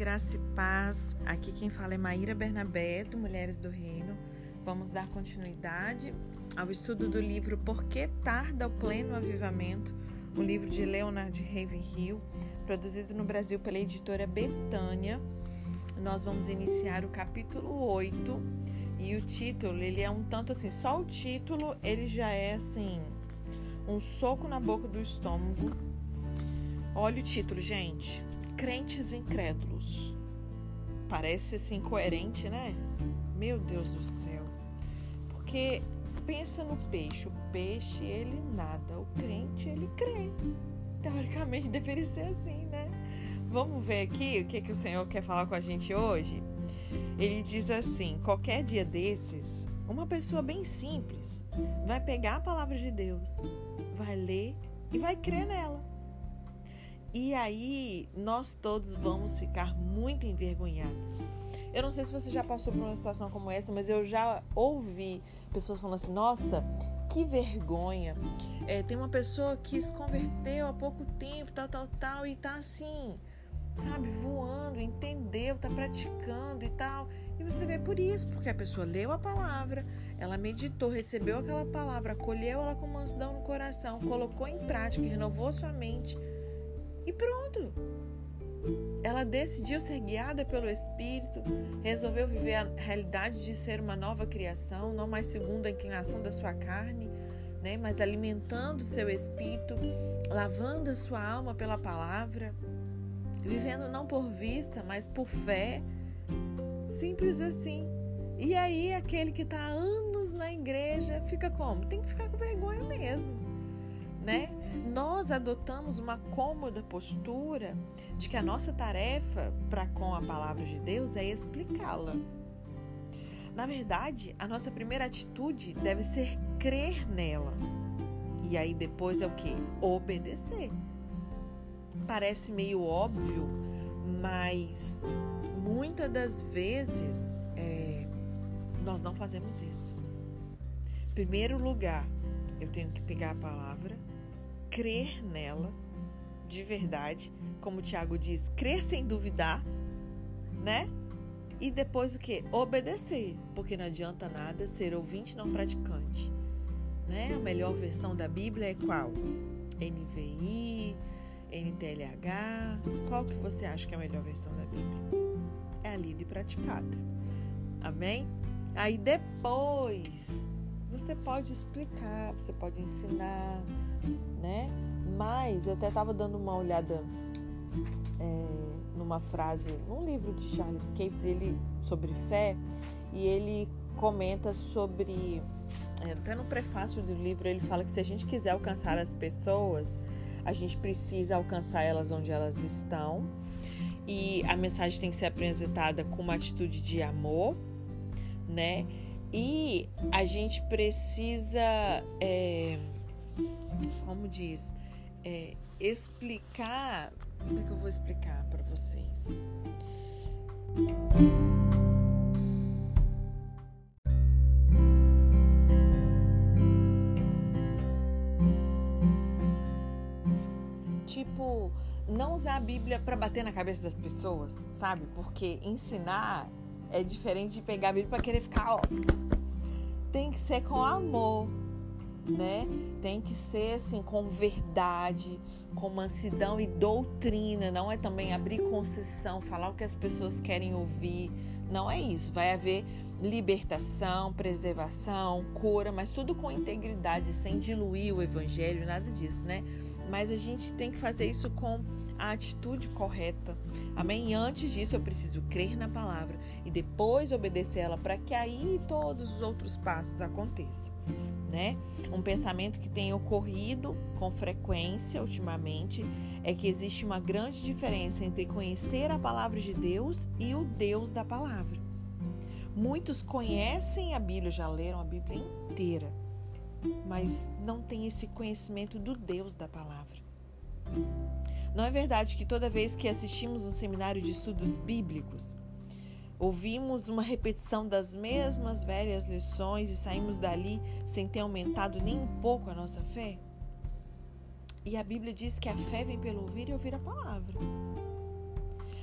graça e paz. Aqui quem fala é Maíra Bernabé, do Mulheres do Reino. Vamos dar continuidade ao estudo do livro Por que Tarda o Pleno Avivamento, o livro de Leonard Ravenhill, produzido no Brasil pela editora Betânia. Nós vamos iniciar o capítulo 8 e o título, ele é um tanto assim, só o título, ele já é assim, um soco na boca do estômago. Olha o título, gente crentes incrédulos. Parece assim incoerente, né? Meu Deus do céu. Porque pensa no peixe, o peixe ele nada, o crente ele crê. Teoricamente deveria ser assim, né? Vamos ver aqui o que, que o Senhor quer falar com a gente hoje? Ele diz assim: qualquer dia desses, uma pessoa bem simples vai pegar a palavra de Deus, vai ler e vai crer nela. E aí nós todos vamos ficar muito envergonhados. Eu não sei se você já passou por uma situação como essa, mas eu já ouvi pessoas falando assim: nossa, que vergonha. É, tem uma pessoa que se converteu há pouco tempo, tal, tal, tal, e tá assim, sabe, voando, entendeu, tá praticando e tal. E você vê por isso, porque a pessoa leu a palavra, ela meditou, recebeu aquela palavra, acolheu ela com mansidão no coração, colocou em prática, renovou sua mente e pronto. Ela decidiu ser guiada pelo Espírito, resolveu viver a realidade de ser uma nova criação, não mais segundo a inclinação da sua carne, né? mas alimentando seu espírito, lavando a sua alma pela palavra, vivendo não por vista, mas por fé. Simples assim. E aí, aquele que está anos na igreja fica como? Tem que ficar com vergonha mesmo né? Nós adotamos uma cômoda postura de que a nossa tarefa para com a palavra de Deus é explicá-la. Na verdade, a nossa primeira atitude deve ser crer nela. E aí depois é o que? Obedecer. Parece meio óbvio, mas muitas das vezes é, nós não fazemos isso. Em primeiro lugar, eu tenho que pegar a palavra, crer nela de verdade, como o Tiago diz, crer sem duvidar, né? E depois o que? Obedecer, porque não adianta nada ser ouvinte não praticante. Né? A melhor versão da Bíblia é qual? NVI, NTLH. Qual que você acha que é a melhor versão da Bíblia? É a lida e praticada. Amém? Aí depois você pode explicar, você pode ensinar, né? Mas eu até estava dando uma olhada é, numa frase, num livro de Charles Capes, ele sobre fé, e ele comenta sobre, é, até no prefácio do livro ele fala que se a gente quiser alcançar as pessoas, a gente precisa alcançar elas onde elas estão e a mensagem tem que ser apresentada com uma atitude de amor, né? E a gente precisa, é, como diz, é, explicar. Como é que eu vou explicar para vocês? Tipo, não usar a Bíblia para bater na cabeça das pessoas, sabe? Porque ensinar é diferente de pegar a Bíblia para querer ficar, ó. Tem que ser com amor, né? Tem que ser assim com verdade, com mansidão e doutrina, não é também abrir concessão, falar o que as pessoas querem ouvir. Não é isso. Vai haver libertação, preservação, cura, mas tudo com integridade, sem diluir o evangelho, nada disso, né? Mas a gente tem que fazer isso com a atitude correta. Amém? E antes disso, eu preciso crer na palavra e depois obedecer ela para que aí todos os outros passos aconteçam. Né? Um pensamento que tem ocorrido com frequência ultimamente é que existe uma grande diferença entre conhecer a palavra de Deus e o Deus da palavra. Muitos conhecem a Bíblia, já leram a Bíblia inteira, mas não têm esse conhecimento do Deus da palavra. Não é verdade que toda vez que assistimos um seminário de estudos bíblicos, ouvimos uma repetição das mesmas velhas lições e saímos dali sem ter aumentado nem um pouco a nossa fé? E a Bíblia diz que a fé vem pelo ouvir e ouvir a palavra.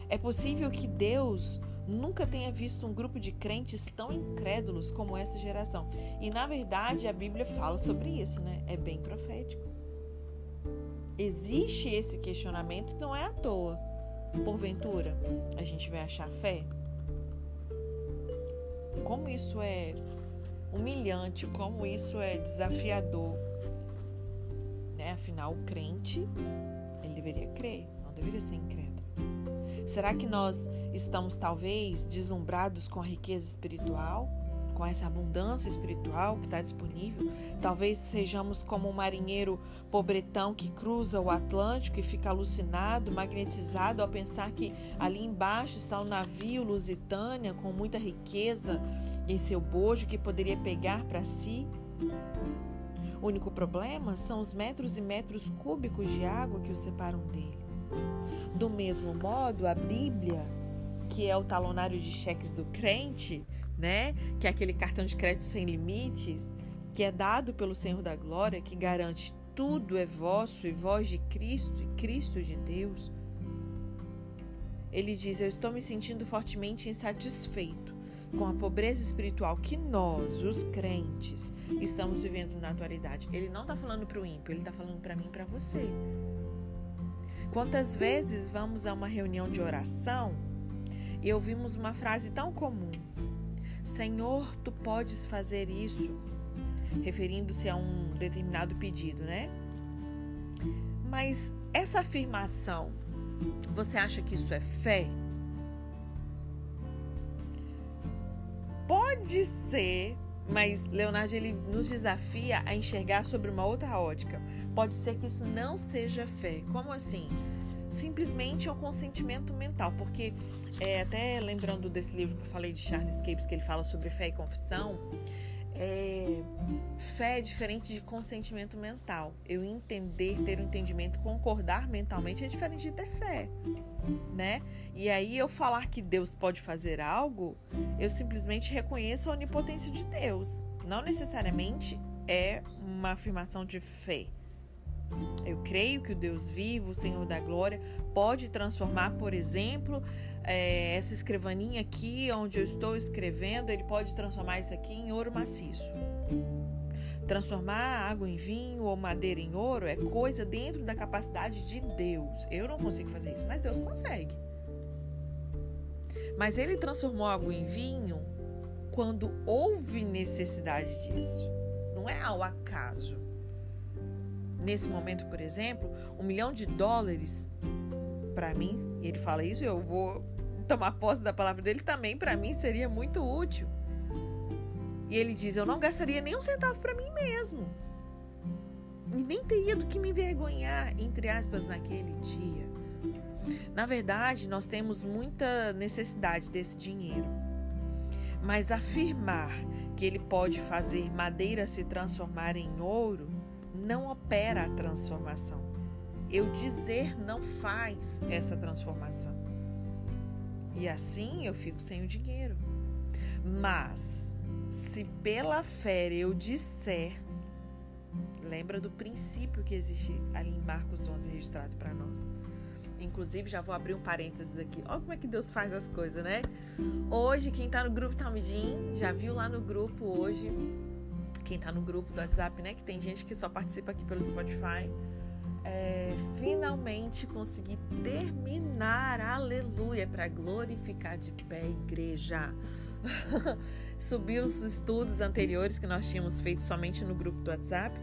É possível que Deus nunca tenha visto um grupo de crentes tão incrédulos como essa geração. E na verdade a Bíblia fala sobre isso, né? É bem profético. Existe esse questionamento, não é à toa. Porventura, a gente vai achar fé? Como isso é humilhante, como isso é desafiador. Né? Afinal, o crente, ele deveria crer, não deveria ser incrédulo. Será que nós estamos talvez deslumbrados com a riqueza espiritual, com essa abundância espiritual que está disponível? Talvez sejamos como um marinheiro pobretão que cruza o Atlântico e fica alucinado, magnetizado ao pensar que ali embaixo está um navio Lusitânia com muita riqueza em seu bojo que poderia pegar para si? O único problema são os metros e metros cúbicos de água que o separam dele. Do mesmo modo, a Bíblia, que é o talonário de cheques do crente, né? Que é aquele cartão de crédito sem limites, que é dado pelo Senhor da Glória, que garante tudo é vosso e vós de Cristo e Cristo de Deus. Ele diz: Eu estou me sentindo fortemente insatisfeito com a pobreza espiritual que nós, os crentes, estamos vivendo na atualidade. Ele não está falando para o ímpio, ele está falando para mim e para você. Quantas vezes vamos a uma reunião de oração e ouvimos uma frase tão comum: Senhor, tu podes fazer isso, referindo-se a um determinado pedido, né? Mas essa afirmação, você acha que isso é fé? Pode ser, mas Leonardo ele nos desafia a enxergar sobre uma outra ótica pode ser que isso não seja fé. Como assim? Simplesmente é um consentimento mental, porque é, até lembrando desse livro que eu falei de Charles Capes, que ele fala sobre fé e confissão, é, fé é diferente de consentimento mental. Eu entender, ter um entendimento, concordar mentalmente é diferente de ter fé, né? E aí eu falar que Deus pode fazer algo, eu simplesmente reconheço a onipotência de Deus. Não necessariamente é uma afirmação de fé. Eu creio que o Deus vivo, o Senhor da glória, pode transformar, por exemplo, é, essa escrivaninha aqui, onde eu estou escrevendo, ele pode transformar isso aqui em ouro maciço. Transformar água em vinho ou madeira em ouro é coisa dentro da capacidade de Deus. Eu não consigo fazer isso, mas Deus consegue. Mas ele transformou água em vinho quando houve necessidade disso. Não é ao acaso nesse momento, por exemplo, um milhão de dólares, para mim, e ele fala isso, eu vou tomar posse da palavra dele, também para mim seria muito útil. E ele diz: Eu não gastaria nem um centavo para mim mesmo. E nem teria do que me envergonhar, entre aspas, naquele dia. Na verdade, nós temos muita necessidade desse dinheiro. Mas afirmar que ele pode fazer madeira se transformar em ouro não opera a transformação. Eu dizer não faz essa transformação. E assim eu fico sem o dinheiro. Mas, se pela fé eu disser, lembra do princípio que existe ali em Marcos 11 registrado para nós. Inclusive, já vou abrir um parênteses aqui. Olha como é que Deus faz as coisas, né? Hoje, quem está no grupo Talmidim, já viu lá no grupo hoje quem está no grupo do WhatsApp, né? Que tem gente que só participa aqui pelo Spotify. É, finalmente consegui terminar, aleluia, para glorificar de pé a igreja. Subi os estudos anteriores que nós tínhamos feito somente no grupo do WhatsApp,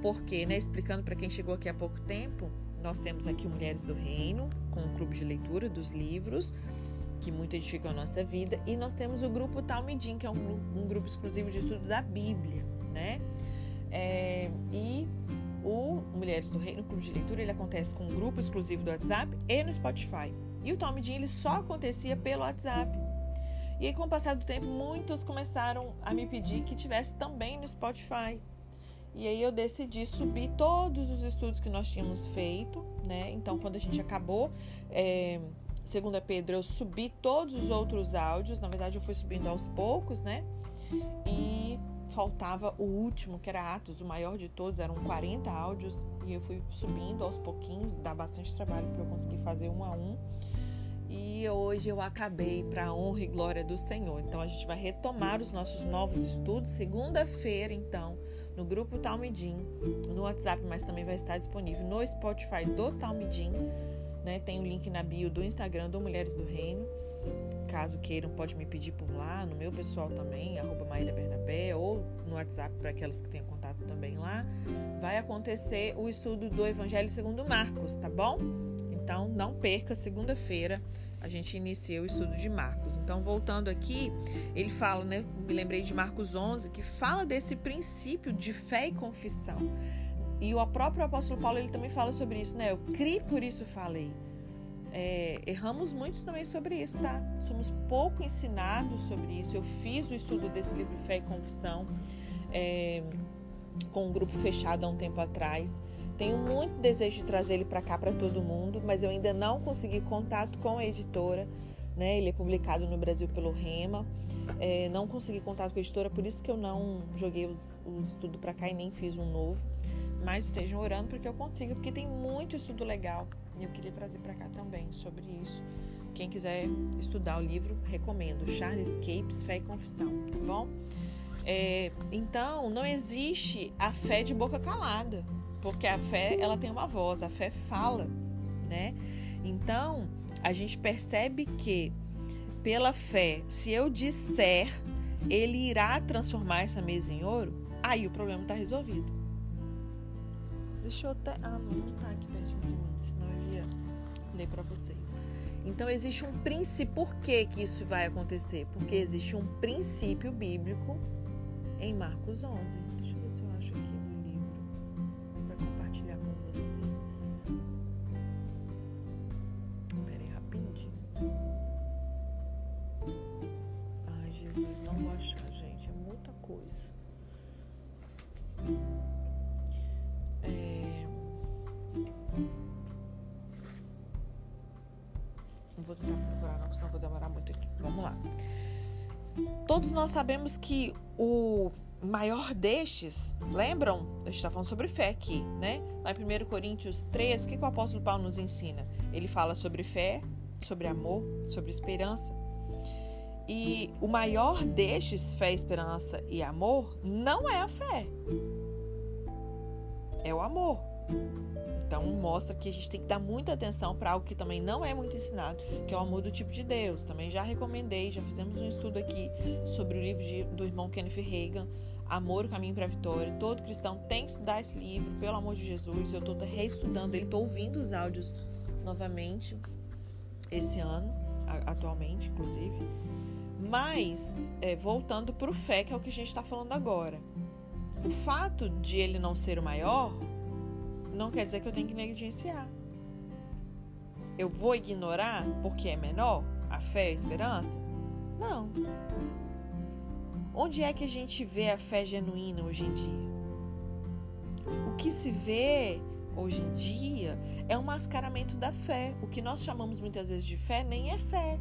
porque, né, explicando para quem chegou aqui há pouco tempo, nós temos aqui Mulheres do Reino, com o clube de leitura dos livros, que muito edificam a nossa vida, e nós temos o grupo Talmidim, que é um, um grupo exclusivo de estudo da Bíblia né? É, e o Mulheres do Reino Clube de Leitura ele acontece com um grupo exclusivo do WhatsApp e no Spotify. E o Tom Jean ele só acontecia pelo WhatsApp. E aí, com o passar do tempo, muitos começaram a me pedir que tivesse também no Spotify. E aí eu decidi subir todos os estudos que nós tínhamos feito, né? Então, quando a gente acabou, é, segundo a Pedro, eu subi todos os outros áudios. Na verdade, eu fui subindo aos poucos, né? Faltava o último, que era Atos, o maior de todos, eram 40 áudios, e eu fui subindo aos pouquinhos, dá bastante trabalho para eu conseguir fazer um a um. e hoje eu acabei para a honra e glória do Senhor. Então a gente vai retomar os nossos novos estudos segunda-feira, então, no grupo Talmidim, no WhatsApp, mas também vai estar disponível no Spotify do Talmidim, né? Tem o link na bio do Instagram do Mulheres do Reino. Caso queiram, pode me pedir por lá, no meu pessoal também, arroba Maíra Bernabé, ou no WhatsApp para aquelas que têm contato também lá. Vai acontecer o estudo do Evangelho segundo Marcos, tá bom? Então, não perca, segunda-feira a gente inicia o estudo de Marcos. Então, voltando aqui, ele fala, né? Me lembrei de Marcos 11, que fala desse princípio de fé e confissão. E o próprio apóstolo Paulo ele também fala sobre isso, né? Eu criei, por isso falei. É, erramos muito também sobre isso, tá? Somos pouco ensinados sobre isso. Eu fiz o estudo desse livro Fé e Confissão é, com um grupo fechado há um tempo atrás. Tenho muito desejo de trazer ele para cá para todo mundo, mas eu ainda não consegui contato com a editora. Né? Ele é publicado no Brasil pelo Rema. É, não consegui contato com a editora, por isso que eu não joguei o estudo para cá e nem fiz um novo. Mas estejam orando para que eu consiga, porque tem muito estudo legal e eu queria trazer para cá também sobre isso. Quem quiser estudar o livro, recomendo. Charles Capes, Fé e Confissão, tá bom? É, então, não existe a fé de boca calada porque a fé ela tem uma voz, a fé fala, né? Então a gente percebe que pela fé, se eu disser, ele irá transformar essa mesa em ouro, aí o problema está resolvido. Deixa eu até. Ah, não, não tá aqui ler para vocês. Então existe um princípio. Por que, que isso vai acontecer? Porque existe um princípio bíblico em Marcos 11. Nós sabemos que o maior destes, lembram? A gente está falando sobre fé aqui, né? Lá em 1 Coríntios 3, o que, que o apóstolo Paulo nos ensina? Ele fala sobre fé, sobre amor, sobre esperança. E o maior destes, fé, esperança e amor, não é a fé, é o amor. Então mostra que a gente tem que dar muita atenção para algo que também não é muito ensinado, que é o amor do tipo de Deus. Também já recomendei, já fizemos um estudo aqui sobre o livro de, do irmão Kenneth Reagan, Amor, o Caminho para a Vitória. Todo cristão tem que estudar esse livro, pelo amor de Jesus. Eu estou reestudando ele, estou ouvindo os áudios novamente esse ano, atualmente, inclusive. Mas, é, voltando para o fé, que é o que a gente está falando agora. O fato de ele não ser o maior não quer dizer que eu tenho que negligenciar. Eu vou ignorar porque é menor a fé e a esperança? Não. Onde é que a gente vê a fé genuína hoje em dia? O que se vê hoje em dia é um mascaramento da fé. O que nós chamamos muitas vezes de fé nem é fé.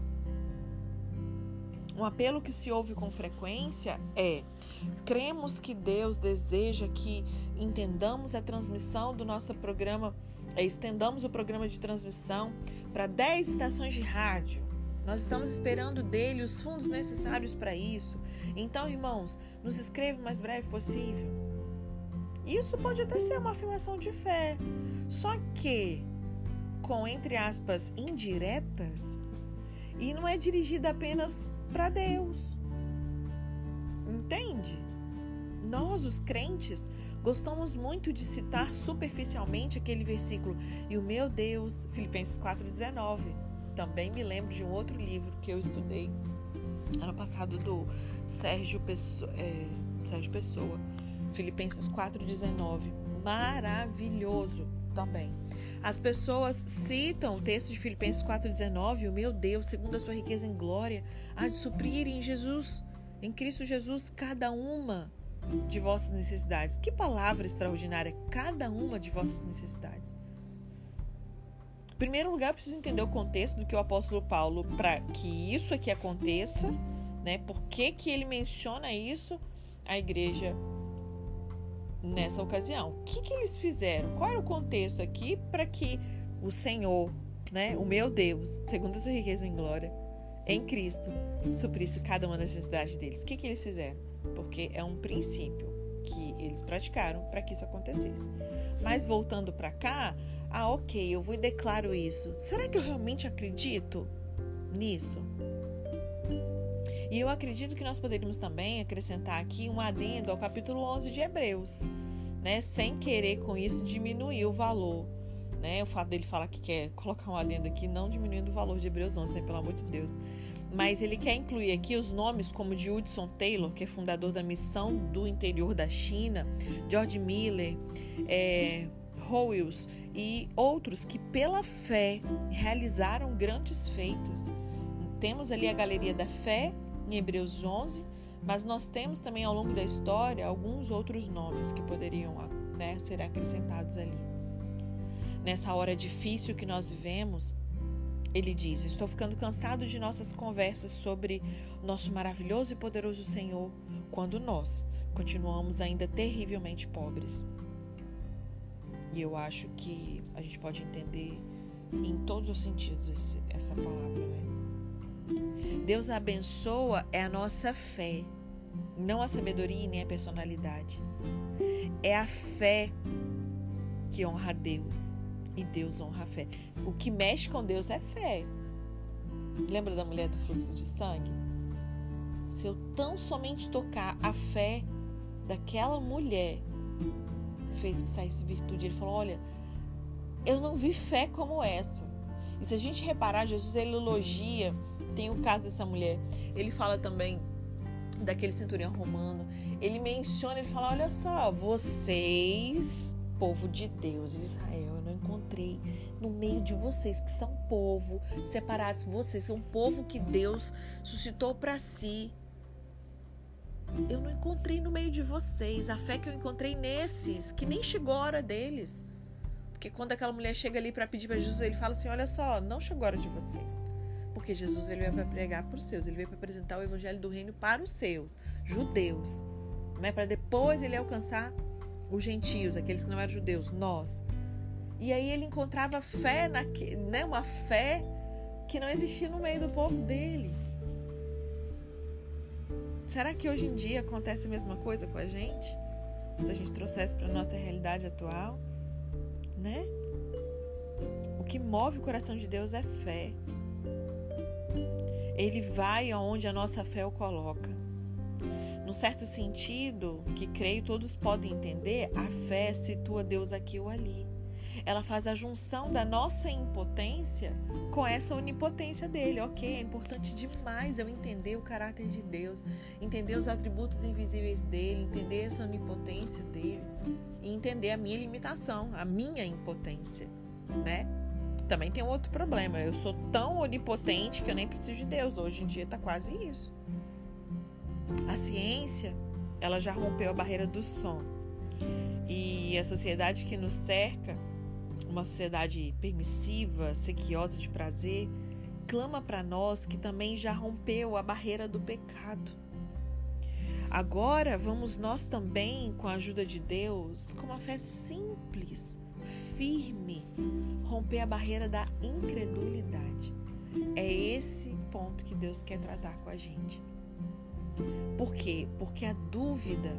Um apelo que se ouve com frequência é: cremos que Deus deseja que entendamos a transmissão do nosso programa, é, estendamos o programa de transmissão para 10 estações de rádio. Nós estamos esperando dele os fundos necessários para isso. Então, irmãos, nos escreva o mais breve possível. Isso pode até ser uma afirmação de fé, só que com entre aspas indiretas e não é dirigida apenas para Deus. Nós, os crentes, gostamos muito de citar superficialmente aquele versículo. E o meu Deus, Filipenses 4,19. Também me lembro de um outro livro que eu estudei ano passado do Sérgio Pessoa, é, Sérgio Pessoa Filipenses 4,19. Maravilhoso também. As pessoas citam o texto de Filipenses 4,19, o meu Deus, segundo a sua riqueza em glória, há de suprir em Jesus, em Cristo Jesus, cada uma de vossas necessidades. Que palavra extraordinária, cada uma de vossas necessidades. Em primeiro lugar, preciso entender o contexto do que o apóstolo Paulo, para que isso aqui aconteça, né? Por que, que ele menciona isso à igreja nessa ocasião. O que, que eles fizeram? Qual era o contexto aqui para que o Senhor né, o meu Deus, segundo essa riqueza em glória, em Cristo, suprisse cada uma das necessidades deles. O que, que eles fizeram? Porque é um princípio que eles praticaram para que isso acontecesse. Mas voltando para cá, ah, ok, eu vou e declaro isso. Será que eu realmente acredito nisso? E eu acredito que nós poderíamos também acrescentar aqui um adendo ao capítulo 11 de Hebreus, né? Sem querer com isso diminuir o valor né? O fato dele falar que quer colocar um adendo aqui, não diminuindo o valor de Hebreus 11, né? Pelo amor de Deus. Mas ele quer incluir aqui os nomes como de Hudson Taylor, que é fundador da missão do interior da China, George Miller, é, Howells e outros que pela fé realizaram grandes feitos. Temos ali a galeria da fé em Hebreus 11, mas nós temos também ao longo da história alguns outros nomes que poderiam né, ser acrescentados ali nessa hora difícil que nós vivemos, ele diz: Estou ficando cansado de nossas conversas sobre nosso maravilhoso e poderoso Senhor, quando nós continuamos ainda terrivelmente pobres. E eu acho que a gente pode entender em todos os sentidos esse, essa palavra, né? Deus abençoa é a nossa fé, não a sabedoria nem a personalidade. É a fé que honra a Deus e Deus honra a fé. O que mexe com Deus é fé. Lembra da mulher do fluxo de sangue? Se eu tão somente tocar a fé daquela mulher, fez que saísse virtude. Ele falou: Olha, eu não vi fé como essa. E se a gente reparar, Jesus ele elogia, tem o caso dessa mulher. Ele fala também daquele centurião romano. Ele menciona, ele fala: Olha só, vocês, povo de Deus, Israel encontrei no meio de vocês, que são povo separados, vocês são um povo que Deus suscitou para si. Eu não encontrei no meio de vocês a fé que eu encontrei nesses, que nem chegou a hora deles. Porque quando aquela mulher chega ali para pedir para Jesus, ele fala assim: Olha só, não chegou a hora de vocês. Porque Jesus ele veio para pregar para os seus, ele veio para apresentar o evangelho do reino para os seus, judeus. Não é para depois ele alcançar os gentios, aqueles que não eram judeus, nós. E aí ele encontrava fé, na, né, uma fé que não existia no meio do povo dele. Será que hoje em dia acontece a mesma coisa com a gente? Se a gente trouxesse para a nossa realidade atual, né? O que move o coração de Deus é fé. Ele vai aonde a nossa fé o coloca. Num certo sentido, que creio todos podem entender, a fé situa Deus aqui ou ali ela faz a junção da nossa impotência com essa onipotência dele. Ok, é importante demais eu entender o caráter de Deus, entender os atributos invisíveis dele, entender essa onipotência dele e entender a minha limitação, a minha impotência, né? Também tem um outro problema. Eu sou tão onipotente que eu nem preciso de Deus. Hoje em dia está quase isso. A ciência, ela já rompeu a barreira do som. E a sociedade que nos cerca uma sociedade permissiva, sequiosa de prazer, clama para nós que também já rompeu a barreira do pecado. Agora vamos nós também, com a ajuda de Deus, com uma fé simples, firme, romper a barreira da incredulidade. É esse ponto que Deus quer tratar com a gente. Por quê? Porque a dúvida,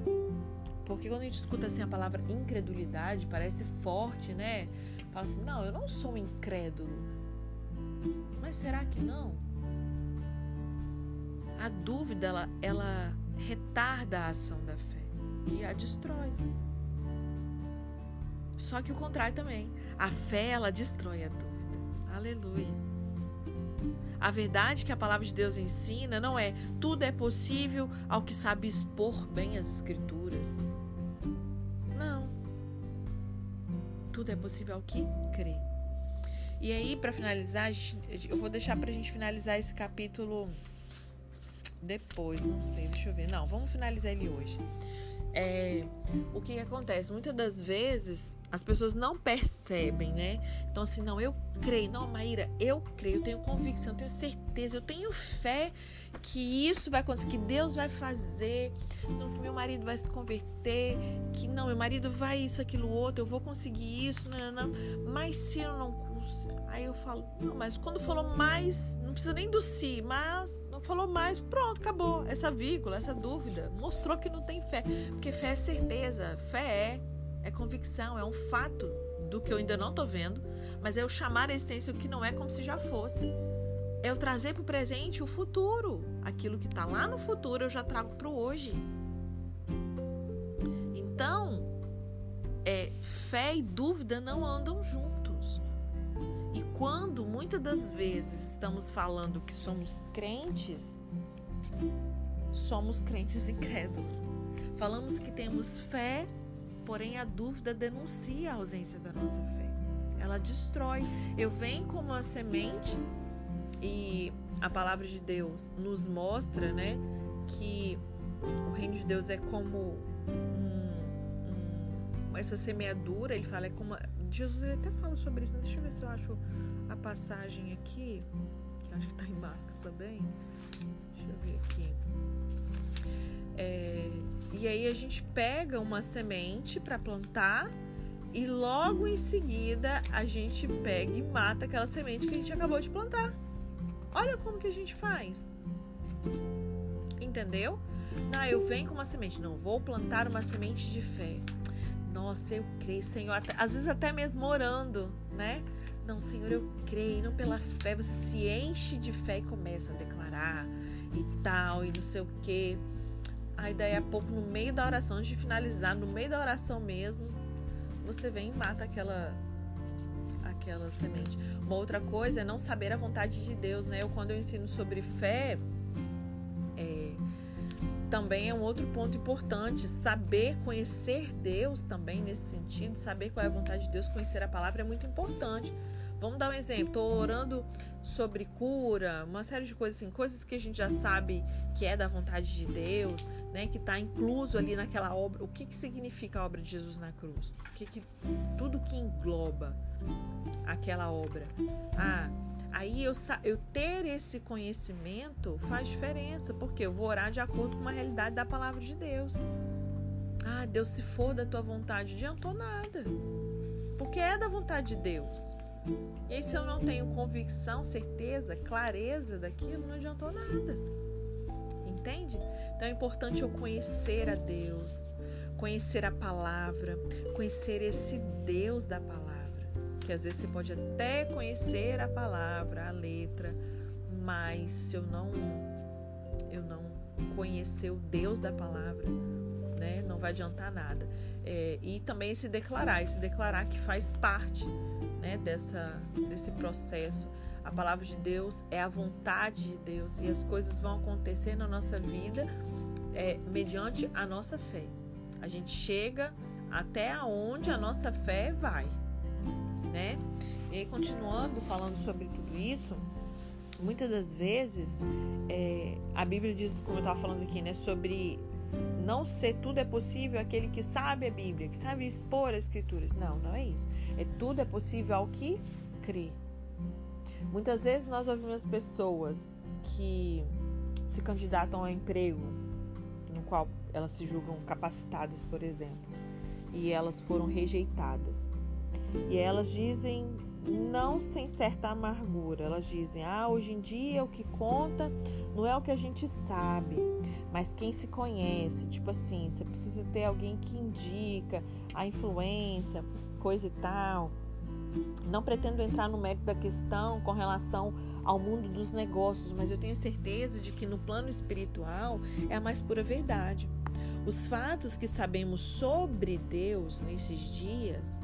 porque quando a gente escuta assim a palavra incredulidade, parece forte, né? Fala assim: não, eu não sou um incrédulo. Mas será que não? A dúvida, ela, ela retarda a ação da fé e a destrói. Só que o contrário também. A fé, ela destrói a dúvida. Aleluia. A verdade que a palavra de Deus ensina não é tudo é possível ao que sabe expor bem as escrituras. Tudo é possível ao que crê. E aí, para finalizar, eu vou deixar para a gente finalizar esse capítulo depois, não sei, deixa eu ver. Não, vamos finalizar ele hoje. É, o que, que acontece? Muitas das vezes as pessoas não percebem, né? Então, assim, não, eu creio, não, Maíra, eu creio, eu tenho convicção, eu tenho certeza, eu tenho fé que isso vai acontecer, que Deus vai fazer, não, que meu marido vai se converter, que não, meu marido vai isso, aquilo, outro, eu vou conseguir isso, não, não, não. Mas se eu não Aí eu falo, não, mas quando falou mais, não precisa nem do si, mas não falou mais, pronto, acabou. Essa vírgula, essa dúvida, mostrou que não tem fé. Porque fé é certeza, fé é, é convicção, é um fato do que eu ainda não estou vendo, mas é eu chamar a existência o que não é como se já fosse. É eu trazer para o presente o futuro. Aquilo que está lá no futuro eu já trago para o hoje. Então, é, fé e dúvida não andam juntos. Quando muitas das vezes estamos falando que somos crentes, somos crentes incrédulos. Falamos que temos fé, porém a dúvida denuncia a ausência da nossa fé. Ela destrói. Eu venho como uma semente e a palavra de Deus nos mostra, né, que o reino de Deus é como um, um, essa semeadura. Ele fala é como Jesus ele até fala sobre isso. Deixa eu ver se eu acho a passagem aqui, que acho que está em Marcos também. Deixa eu ver aqui. É, e aí a gente pega uma semente para plantar e logo em seguida a gente pega e mata aquela semente que a gente acabou de plantar. Olha como que a gente faz. Entendeu? Ah, eu venho com uma semente. Não, vou plantar uma semente de fé. Nossa, eu creio, Senhor. Às vezes até mesmo orando, né? Não, Senhor, eu creio. Não pela fé. Você se enche de fé e começa a declarar e tal, e não sei o quê. Aí daí a pouco, no meio da oração, antes de finalizar, no meio da oração mesmo, você vem e mata aquela aquela semente. Uma outra coisa é não saber a vontade de Deus, né? Eu quando eu ensino sobre fé, também é um outro ponto importante. Saber conhecer Deus também nesse sentido, saber qual é a vontade de Deus, conhecer a palavra é muito importante. Vamos dar um exemplo. Estou orando sobre cura, uma série de coisas assim, coisas que a gente já sabe que é da vontade de Deus, né? Que está incluso ali naquela obra. O que que significa a obra de Jesus na cruz? O que que tudo que engloba aquela obra? Ah, aí eu, eu ter esse conhecimento faz diferença, porque eu vou orar de acordo com uma realidade da palavra de Deus. Ah, Deus, se for da tua vontade, adiantou nada. Porque é da vontade de Deus. E aí, se eu não tenho convicção, certeza, clareza daquilo, não adiantou nada. Entende? Então é importante eu conhecer a Deus, conhecer a palavra, conhecer esse Deus da palavra. Que às vezes você pode até conhecer a palavra, a letra, mas se eu não eu não conhecer o Deus da palavra, né, não vai adiantar nada. É, e também se declarar, se declarar que faz parte né, dessa, desse processo. A palavra de Deus é a vontade de Deus e as coisas vão acontecer na nossa vida é, mediante a nossa fé. A gente chega até onde a nossa fé vai, né? E aí, continuando falando sobre tudo isso, muitas das vezes é, a Bíblia diz, como eu estava falando aqui, né, sobre não ser tudo é possível aquele que sabe a Bíblia, que sabe expor as Escrituras. Não, não é isso. É tudo é possível ao que crê. Muitas vezes nós ouvimos pessoas que se candidatam ao emprego no qual elas se julgam capacitadas, por exemplo, e elas foram rejeitadas. E elas dizem não sem certa amargura. Elas dizem: ah, hoje em dia o que conta não é o que a gente sabe, mas quem se conhece. Tipo assim, você precisa ter alguém que indica a influência, coisa e tal. Não pretendo entrar no mérito da questão com relação ao mundo dos negócios, mas eu tenho certeza de que no plano espiritual é a mais pura verdade. Os fatos que sabemos sobre Deus nesses dias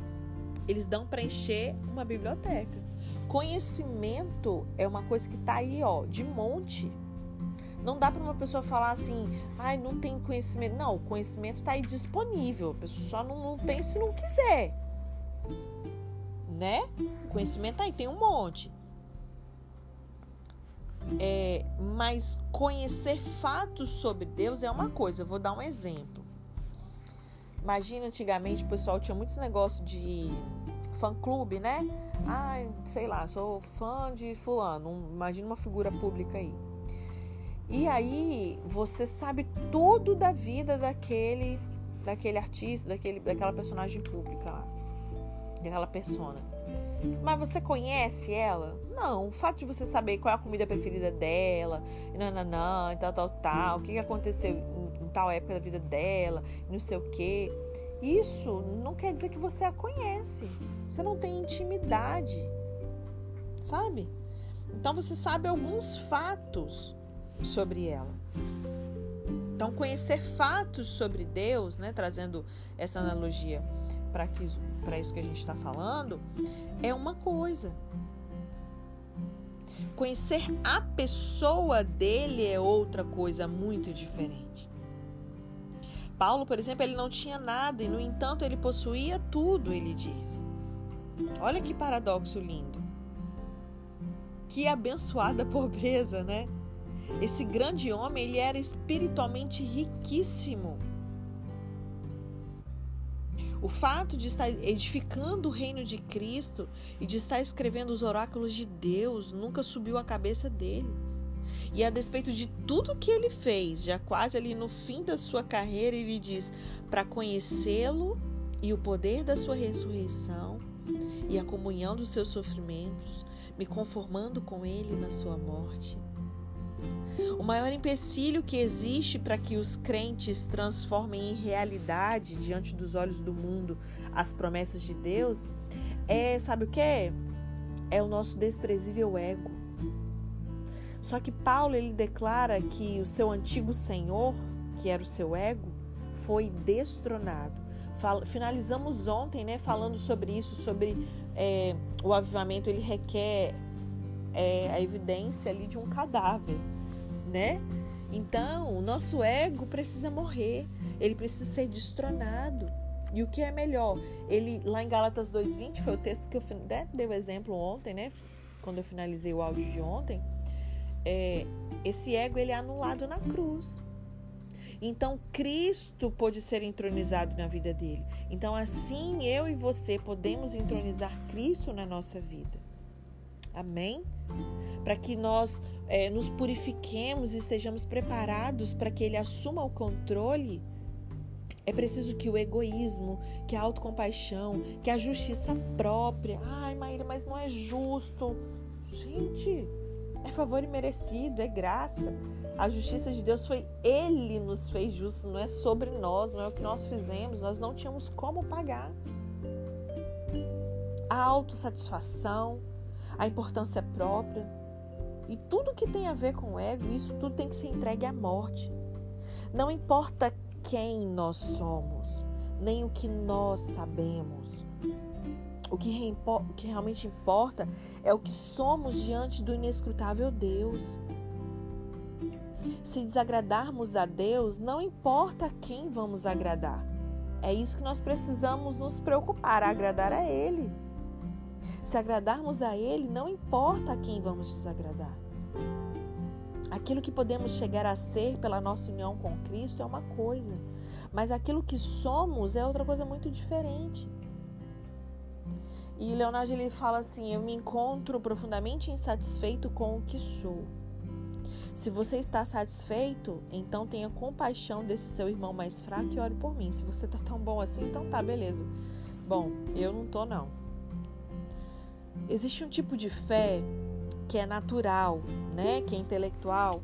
eles dão para encher uma biblioteca. Conhecimento é uma coisa que está aí, ó, de monte. Não dá para uma pessoa falar assim, ai, não tem conhecimento. Não, o conhecimento está aí disponível. A pessoa só não, não tem se não quiser. Né? O conhecimento tá aí, tem um monte. É, mas conhecer fatos sobre Deus é uma coisa. Eu vou dar um exemplo. Imagina antigamente o pessoal tinha muitos negócios de fã-clube, né? Ah, sei lá, sou fã de fulano. Imagina uma figura pública aí. E aí você sabe tudo da vida daquele daquele artista, daquele, daquela personagem pública lá. aquela persona. Mas você conhece ela? Não. O fato de você saber qual é a comida preferida dela, nananã, e tal, tal, tal, o que aconteceu tal época da vida dela, não sei o quê. Isso não quer dizer que você a conhece. Você não tem intimidade. Sabe? Então você sabe alguns fatos sobre ela. Então conhecer fatos sobre Deus, né, trazendo essa analogia para isso que a gente está falando, é uma coisa. Conhecer a pessoa dele é outra coisa muito diferente. Paulo, por exemplo, ele não tinha nada e, no entanto, ele possuía tudo, ele diz. Olha que paradoxo lindo. Que abençoada pobreza, né? Esse grande homem, ele era espiritualmente riquíssimo. O fato de estar edificando o reino de Cristo e de estar escrevendo os oráculos de Deus nunca subiu a cabeça dele. E a despeito de tudo que ele fez, já quase ali no fim da sua carreira, ele diz: para conhecê-lo e o poder da sua ressurreição e a comunhão dos seus sofrimentos, me conformando com ele na sua morte. O maior empecilho que existe para que os crentes transformem em realidade diante dos olhos do mundo as promessas de Deus é, sabe o que? É o nosso desprezível ego. Só que Paulo ele declara que o seu antigo senhor, que era o seu ego, foi destronado. finalizamos ontem, né, falando sobre isso, sobre é, o avivamento. Ele requer é, a evidência ali de um cadáver né? Então, o nosso ego precisa morrer, ele precisa ser destronado. E o que é melhor? Ele, lá em Gálatas 2,20, foi o texto que eu né, dei o exemplo ontem, né? Quando eu finalizei o áudio de ontem. É, esse ego ele é anulado na cruz. Então, Cristo pôde ser entronizado na vida dele. Então, assim, eu e você podemos entronizar Cristo na nossa vida. Amém? Para que nós é, nos purifiquemos e estejamos preparados para que Ele assuma o controle, é preciso que o egoísmo, que a autocompaixão, que a justiça própria. Ai, Maíra, mas não é justo. Gente, é favor imerecido, é graça. A justiça de Deus foi Ele nos fez justos, não é sobre nós, não é o que nós fizemos, nós não tínhamos como pagar. A autossatisfação, a importância própria. E tudo que tem a ver com o ego, isso tudo tem que ser entregue à morte. Não importa quem nós somos, nem o que nós sabemos. O que, o que realmente importa é o que somos diante do inescrutável Deus. Se desagradarmos a Deus, não importa quem vamos agradar. É isso que nós precisamos nos preocupar, agradar a Ele. Se agradarmos a Ele, não importa a quem vamos desagradar. Aquilo que podemos chegar a ser pela nossa união com Cristo é uma coisa, mas aquilo que somos é outra coisa muito diferente. E Leonardo ele fala assim: Eu me encontro profundamente insatisfeito com o que sou. Se você está satisfeito, então tenha compaixão desse seu irmão mais fraco e ore por mim. Se você está tão bom assim, então tá, beleza. Bom, eu não tô não. Existe um tipo de fé que é natural, né, que é intelectual.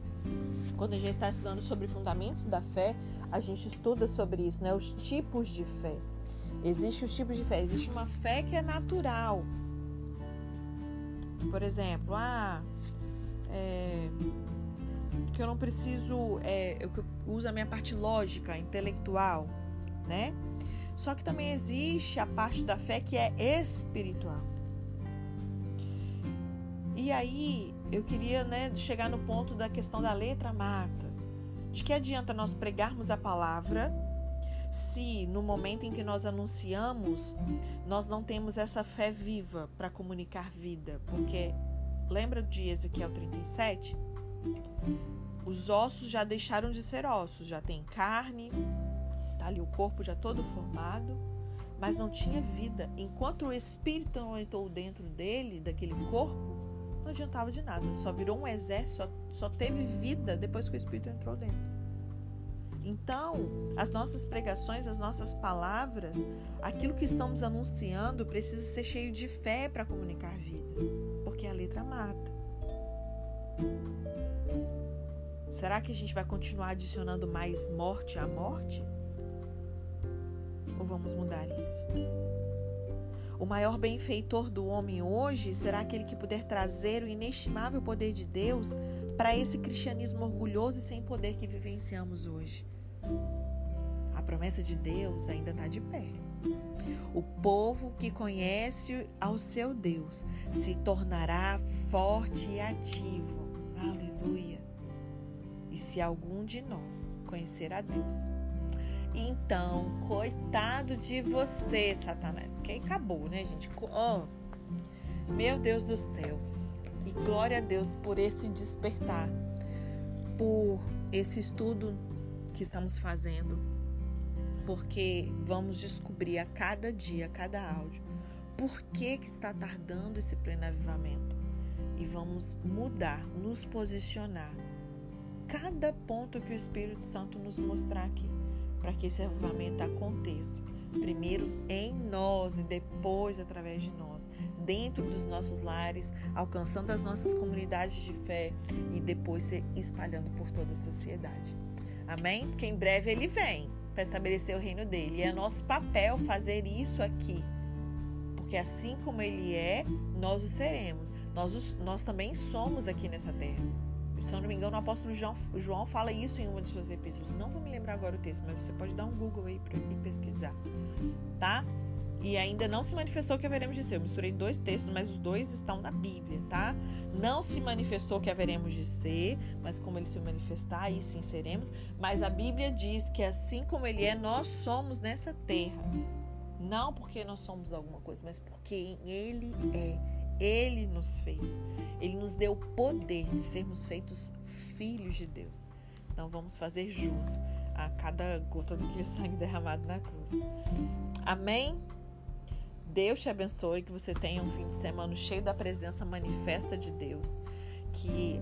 Quando a gente está estudando sobre fundamentos da fé, a gente estuda sobre isso, né, os tipos de fé. Existem os tipos de fé. Existe uma fé que é natural. Por exemplo, ah, é, que eu não preciso, é, eu uso a minha parte lógica, intelectual, né? Só que também existe a parte da fé que é espiritual. E aí eu queria né, chegar no ponto da questão da letra mata. De que adianta nós pregarmos a palavra se no momento em que nós anunciamos nós não temos essa fé viva para comunicar vida? Porque lembra de Ezequiel 37? Os ossos já deixaram de ser ossos, já tem carne, tá ali o corpo já todo formado, mas não tinha vida. Enquanto o espírito não entrou dentro dele, daquele corpo, não adiantava de nada. Só virou um exército, só, só teve vida depois que o Espírito entrou dentro. Então, as nossas pregações, as nossas palavras, aquilo que estamos anunciando precisa ser cheio de fé para comunicar vida, porque a letra mata. Será que a gente vai continuar adicionando mais morte à morte? Ou vamos mudar isso? O maior benfeitor do homem hoje será aquele que puder trazer o inestimável poder de Deus para esse cristianismo orgulhoso e sem poder que vivenciamos hoje. A promessa de Deus ainda está de pé. O povo que conhece ao seu Deus se tornará forte e ativo. Aleluia. E se algum de nós conhecer a Deus, então, coitado de você, Satanás. Porque acabou, né, gente? Oh, meu Deus do céu. E glória a Deus por esse despertar, por esse estudo que estamos fazendo, porque vamos descobrir a cada dia, a cada áudio, por que, que está tardando esse pleno avivamento. E vamos mudar, nos posicionar. Cada ponto que o Espírito Santo nos mostrar aqui para que esse avivamento aconteça. Primeiro em nós e depois através de nós, dentro dos nossos lares, alcançando as nossas comunidades de fé e depois se espalhando por toda a sociedade. Amém? Porque em breve ele vem para estabelecer o reino dele. E é nosso papel fazer isso aqui. Porque assim como ele é, nós o seremos. Nós, nós também somos aqui nessa terra se eu não me engano, o apóstolo João, João fala isso em uma de suas epístolas. Não vou me lembrar agora o texto, mas você pode dar um Google aí para pesquisar, tá? E ainda não se manifestou que haveremos de ser. Eu misturei dois textos, mas os dois estão na Bíblia, tá? Não se manifestou que haveremos de ser, mas como ele se manifestar, aí sim seremos. Mas a Bíblia diz que assim como ele é, nós somos nessa terra. Não porque nós somos alguma coisa, mas porque ele é. Ele nos fez. Ele nos deu o poder de sermos feitos filhos de Deus. Então vamos fazer jus a cada gota do sangue derramado na cruz. Amém? Deus te abençoe, que você tenha um fim de semana cheio da presença manifesta de Deus, que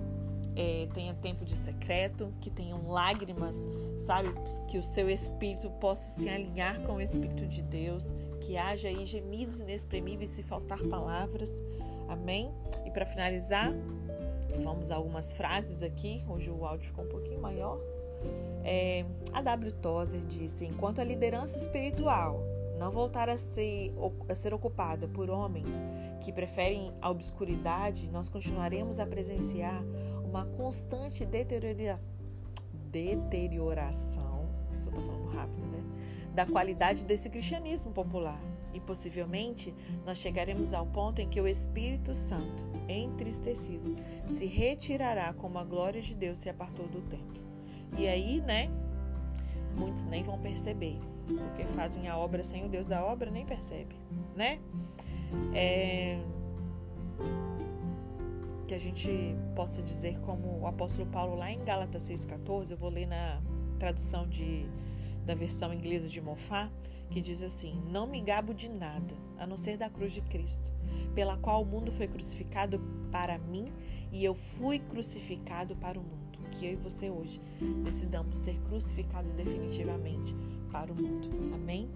é, tenha tempo de secreto, que tenham lágrimas, sabe? Que o seu espírito possa se alinhar com o espírito de Deus, que haja aí gemidos inexprimíveis se faltar palavras. Amém? E para finalizar, vamos a algumas frases aqui. Hoje o áudio ficou um pouquinho maior. É, a W. Tozer disse: enquanto a liderança espiritual não voltar a ser, a ser ocupada por homens que preferem a obscuridade, nós continuaremos a presenciar uma constante deterioração, a pessoa está falando rápido, né? Da qualidade desse cristianismo popular. E possivelmente nós chegaremos ao ponto em que o Espírito Santo, entristecido, se retirará como a glória de Deus se apartou do templo. E aí, né? Muitos nem vão perceber, porque fazem a obra sem o Deus da obra, nem percebe, né? É que a gente possa dizer como o apóstolo Paulo lá em Gálatas 6,14, eu vou ler na tradução de, da versão inglesa de Mofá, que diz assim: Não me gabo de nada, a não ser da cruz de Cristo, pela qual o mundo foi crucificado para mim e eu fui crucificado para o mundo. Que eu e você hoje decidamos ser crucificados definitivamente para o mundo. Amém?